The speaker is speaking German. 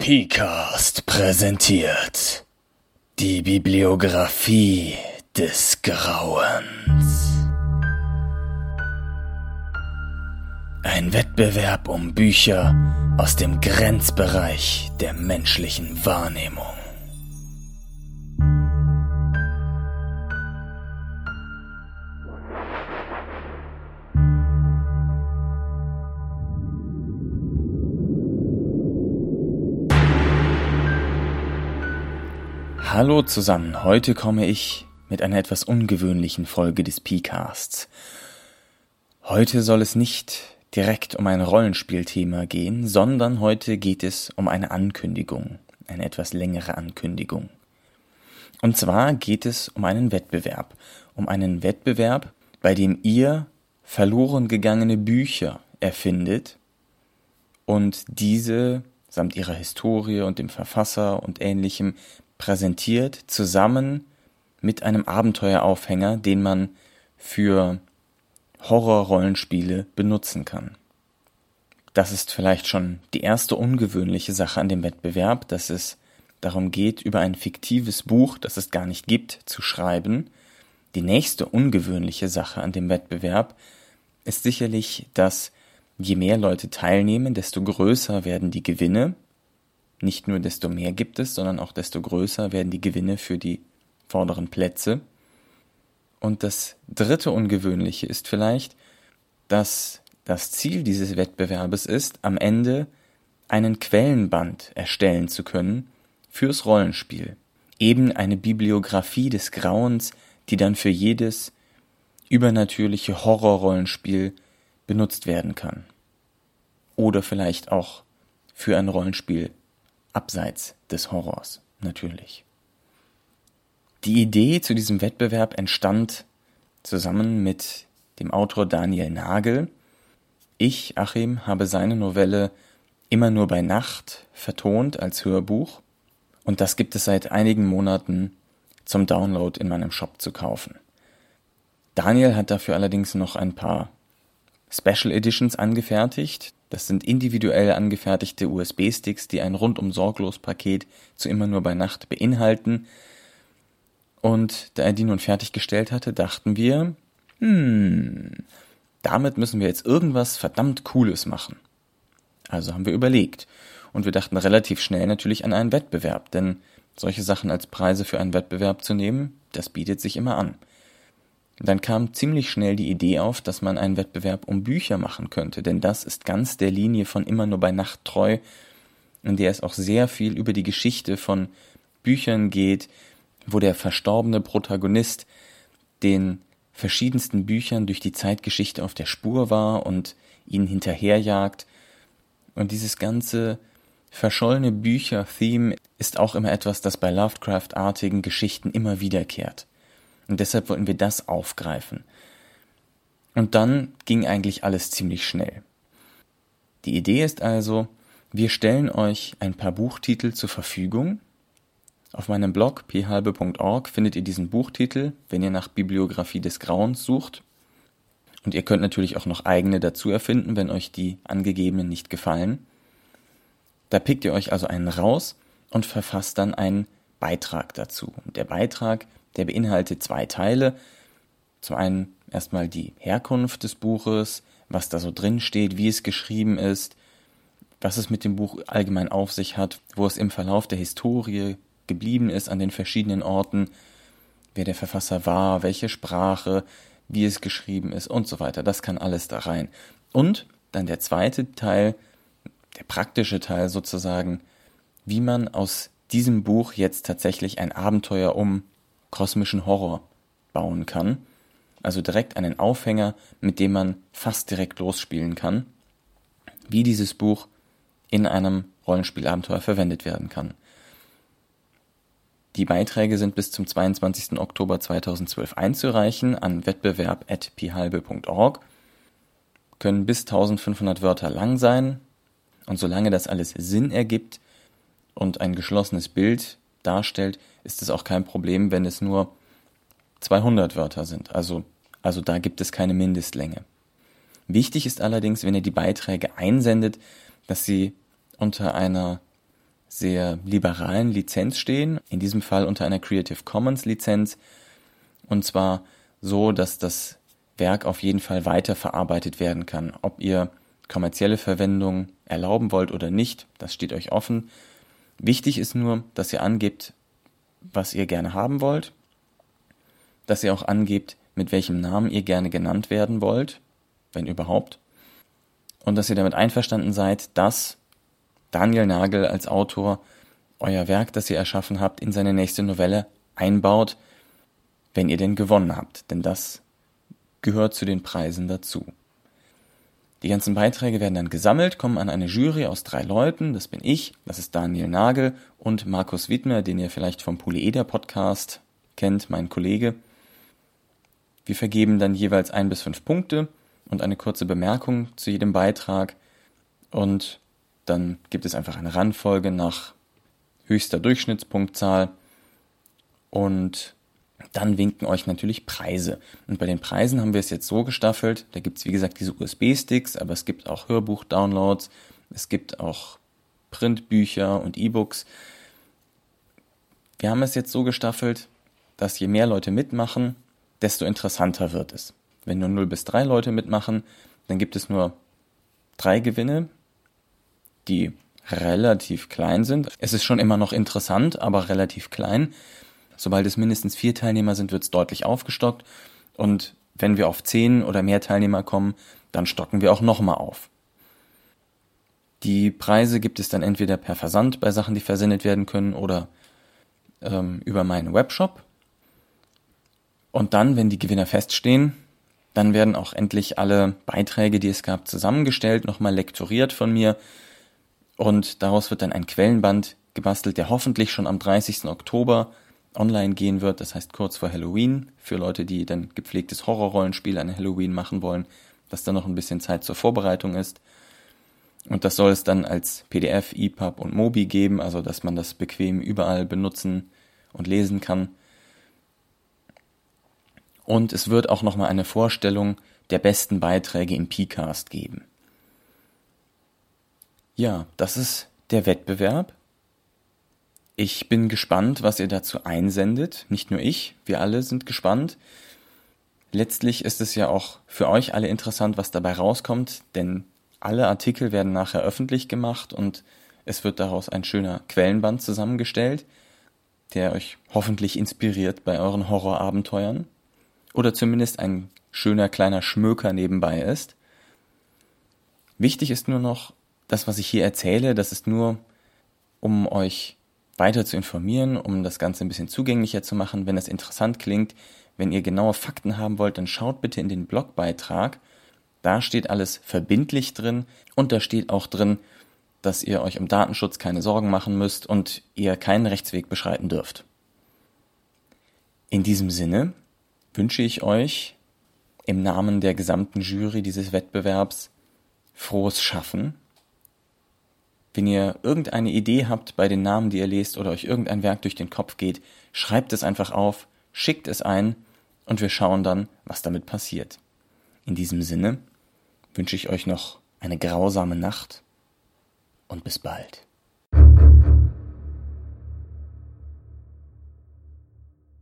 PCAST präsentiert die Bibliographie des Grauens. Ein Wettbewerb um Bücher aus dem Grenzbereich der menschlichen Wahrnehmung. Hallo zusammen, heute komme ich mit einer etwas ungewöhnlichen Folge des P-Casts. Heute soll es nicht direkt um ein Rollenspielthema gehen, sondern heute geht es um eine Ankündigung, eine etwas längere Ankündigung. Und zwar geht es um einen Wettbewerb, um einen Wettbewerb, bei dem ihr verloren gegangene Bücher erfindet und diese samt ihrer Historie und dem Verfasser und ähnlichem präsentiert, zusammen mit einem Abenteueraufhänger, den man für Horror-Rollenspiele benutzen kann. Das ist vielleicht schon die erste ungewöhnliche Sache an dem Wettbewerb, dass es darum geht, über ein fiktives Buch, das es gar nicht gibt, zu schreiben. Die nächste ungewöhnliche Sache an dem Wettbewerb ist sicherlich, dass je mehr Leute teilnehmen, desto größer werden die Gewinne, nicht nur desto mehr gibt es, sondern auch desto größer werden die Gewinne für die vorderen Plätze. Und das dritte Ungewöhnliche ist vielleicht, dass das Ziel dieses Wettbewerbes ist, am Ende einen Quellenband erstellen zu können fürs Rollenspiel. Eben eine Bibliografie des Grauens, die dann für jedes übernatürliche Horrorrollenspiel benutzt werden kann. Oder vielleicht auch für ein Rollenspiel abseits des Horrors natürlich. Die Idee zu diesem Wettbewerb entstand zusammen mit dem Autor Daniel Nagel. Ich, Achim, habe seine Novelle immer nur bei Nacht vertont als Hörbuch und das gibt es seit einigen Monaten zum Download in meinem Shop zu kaufen. Daniel hat dafür allerdings noch ein paar Special Editions angefertigt, das sind individuell angefertigte USB-Sticks, die ein rundum sorglos Paket zu immer nur bei Nacht beinhalten. Und da er die nun fertiggestellt hatte, dachten wir, hm, damit müssen wir jetzt irgendwas verdammt Cooles machen. Also haben wir überlegt. Und wir dachten relativ schnell natürlich an einen Wettbewerb, denn solche Sachen als Preise für einen Wettbewerb zu nehmen, das bietet sich immer an. Dann kam ziemlich schnell die Idee auf, dass man einen Wettbewerb um Bücher machen könnte, denn das ist ganz der Linie von immer nur bei Nacht treu, in der es auch sehr viel über die Geschichte von Büchern geht, wo der verstorbene Protagonist den verschiedensten Büchern durch die Zeitgeschichte auf der Spur war und ihnen hinterherjagt. Und dieses ganze verschollene Bücher-Theme ist auch immer etwas, das bei Lovecraft-artigen Geschichten immer wiederkehrt. Und deshalb wollten wir das aufgreifen. Und dann ging eigentlich alles ziemlich schnell. Die Idee ist also, wir stellen euch ein paar Buchtitel zur Verfügung. Auf meinem Blog phalbe.org findet ihr diesen Buchtitel, wenn ihr nach Bibliografie des Grauens sucht. Und ihr könnt natürlich auch noch eigene dazu erfinden, wenn euch die angegebenen nicht gefallen. Da pickt ihr euch also einen raus und verfasst dann einen Beitrag dazu. Und der Beitrag der beinhaltet zwei Teile. Zum einen erstmal die Herkunft des Buches, was da so drin steht, wie es geschrieben ist, was es mit dem Buch allgemein auf sich hat, wo es im Verlauf der Historie geblieben ist an den verschiedenen Orten, wer der Verfasser war, welche Sprache, wie es geschrieben ist und so weiter. Das kann alles da rein. Und dann der zweite Teil, der praktische Teil sozusagen, wie man aus diesem Buch jetzt tatsächlich ein Abenteuer um kosmischen Horror bauen kann. Also direkt einen Aufhänger, mit dem man fast direkt losspielen kann, wie dieses Buch in einem Rollenspielabenteuer verwendet werden kann. Die Beiträge sind bis zum 22. Oktober 2012 einzureichen an wettbewerb.pihalbe.org, können bis 1500 Wörter lang sein und solange das alles Sinn ergibt und ein geschlossenes Bild darstellt, ist es auch kein Problem, wenn es nur 200 Wörter sind. Also, also da gibt es keine Mindestlänge. Wichtig ist allerdings, wenn ihr die Beiträge einsendet, dass sie unter einer sehr liberalen Lizenz stehen, in diesem Fall unter einer Creative Commons Lizenz, und zwar so, dass das Werk auf jeden Fall weiterverarbeitet werden kann. Ob ihr kommerzielle Verwendung erlauben wollt oder nicht, das steht euch offen. Wichtig ist nur, dass ihr angebt, was ihr gerne haben wollt, dass ihr auch angebt, mit welchem Namen ihr gerne genannt werden wollt, wenn überhaupt, und dass ihr damit einverstanden seid, dass Daniel Nagel als Autor euer Werk, das ihr erschaffen habt, in seine nächste Novelle einbaut, wenn ihr denn gewonnen habt, denn das gehört zu den Preisen dazu. Die ganzen Beiträge werden dann gesammelt, kommen an eine Jury aus drei Leuten, das bin ich, das ist Daniel Nagel und Markus Wittmer, den ihr vielleicht vom Polyeder Podcast kennt, mein Kollege. Wir vergeben dann jeweils ein bis fünf Punkte und eine kurze Bemerkung zu jedem Beitrag. Und dann gibt es einfach eine Randfolge nach höchster Durchschnittspunktzahl. Und dann winken euch natürlich Preise. Und bei den Preisen haben wir es jetzt so gestaffelt, da gibt es wie gesagt diese USB-Sticks, aber es gibt auch Hörbuch-Downloads, es gibt auch Printbücher und E-Books. Wir haben es jetzt so gestaffelt, dass je mehr Leute mitmachen, desto interessanter wird es. Wenn nur 0 bis 3 Leute mitmachen, dann gibt es nur drei Gewinne, die relativ klein sind. Es ist schon immer noch interessant, aber relativ klein. Sobald es mindestens vier Teilnehmer sind, wird es deutlich aufgestockt. Und wenn wir auf zehn oder mehr Teilnehmer kommen, dann stocken wir auch nochmal auf. Die Preise gibt es dann entweder per Versand bei Sachen, die versendet werden können, oder ähm, über meinen Webshop. Und dann, wenn die Gewinner feststehen, dann werden auch endlich alle Beiträge, die es gab, zusammengestellt, nochmal lektoriert von mir. Und daraus wird dann ein Quellenband gebastelt, der hoffentlich schon am 30. Oktober online gehen wird, das heißt kurz vor Halloween, für Leute, die dann gepflegtes Horrorrollenspiel an Halloween machen wollen, dass da noch ein bisschen Zeit zur Vorbereitung ist. Und das soll es dann als PDF, EPUB und Mobi geben, also dass man das bequem überall benutzen und lesen kann. Und es wird auch nochmal eine Vorstellung der besten Beiträge im PCAST geben. Ja, das ist der Wettbewerb. Ich bin gespannt, was ihr dazu einsendet. Nicht nur ich, wir alle sind gespannt. Letztlich ist es ja auch für euch alle interessant, was dabei rauskommt, denn alle Artikel werden nachher öffentlich gemacht und es wird daraus ein schöner Quellenband zusammengestellt, der euch hoffentlich inspiriert bei euren Horrorabenteuern oder zumindest ein schöner kleiner Schmöker nebenbei ist. Wichtig ist nur noch, das, was ich hier erzähle, das ist nur, um euch weiter zu informieren, um das Ganze ein bisschen zugänglicher zu machen. Wenn es interessant klingt, wenn ihr genaue Fakten haben wollt, dann schaut bitte in den Blogbeitrag. Da steht alles verbindlich drin und da steht auch drin, dass ihr euch um Datenschutz keine Sorgen machen müsst und ihr keinen Rechtsweg beschreiten dürft. In diesem Sinne wünsche ich euch im Namen der gesamten Jury dieses Wettbewerbs frohes Schaffen wenn ihr irgendeine Idee habt bei den Namen, die ihr lest oder euch irgendein Werk durch den Kopf geht, schreibt es einfach auf, schickt es ein und wir schauen dann, was damit passiert. In diesem Sinne wünsche ich euch noch eine grausame Nacht und bis bald.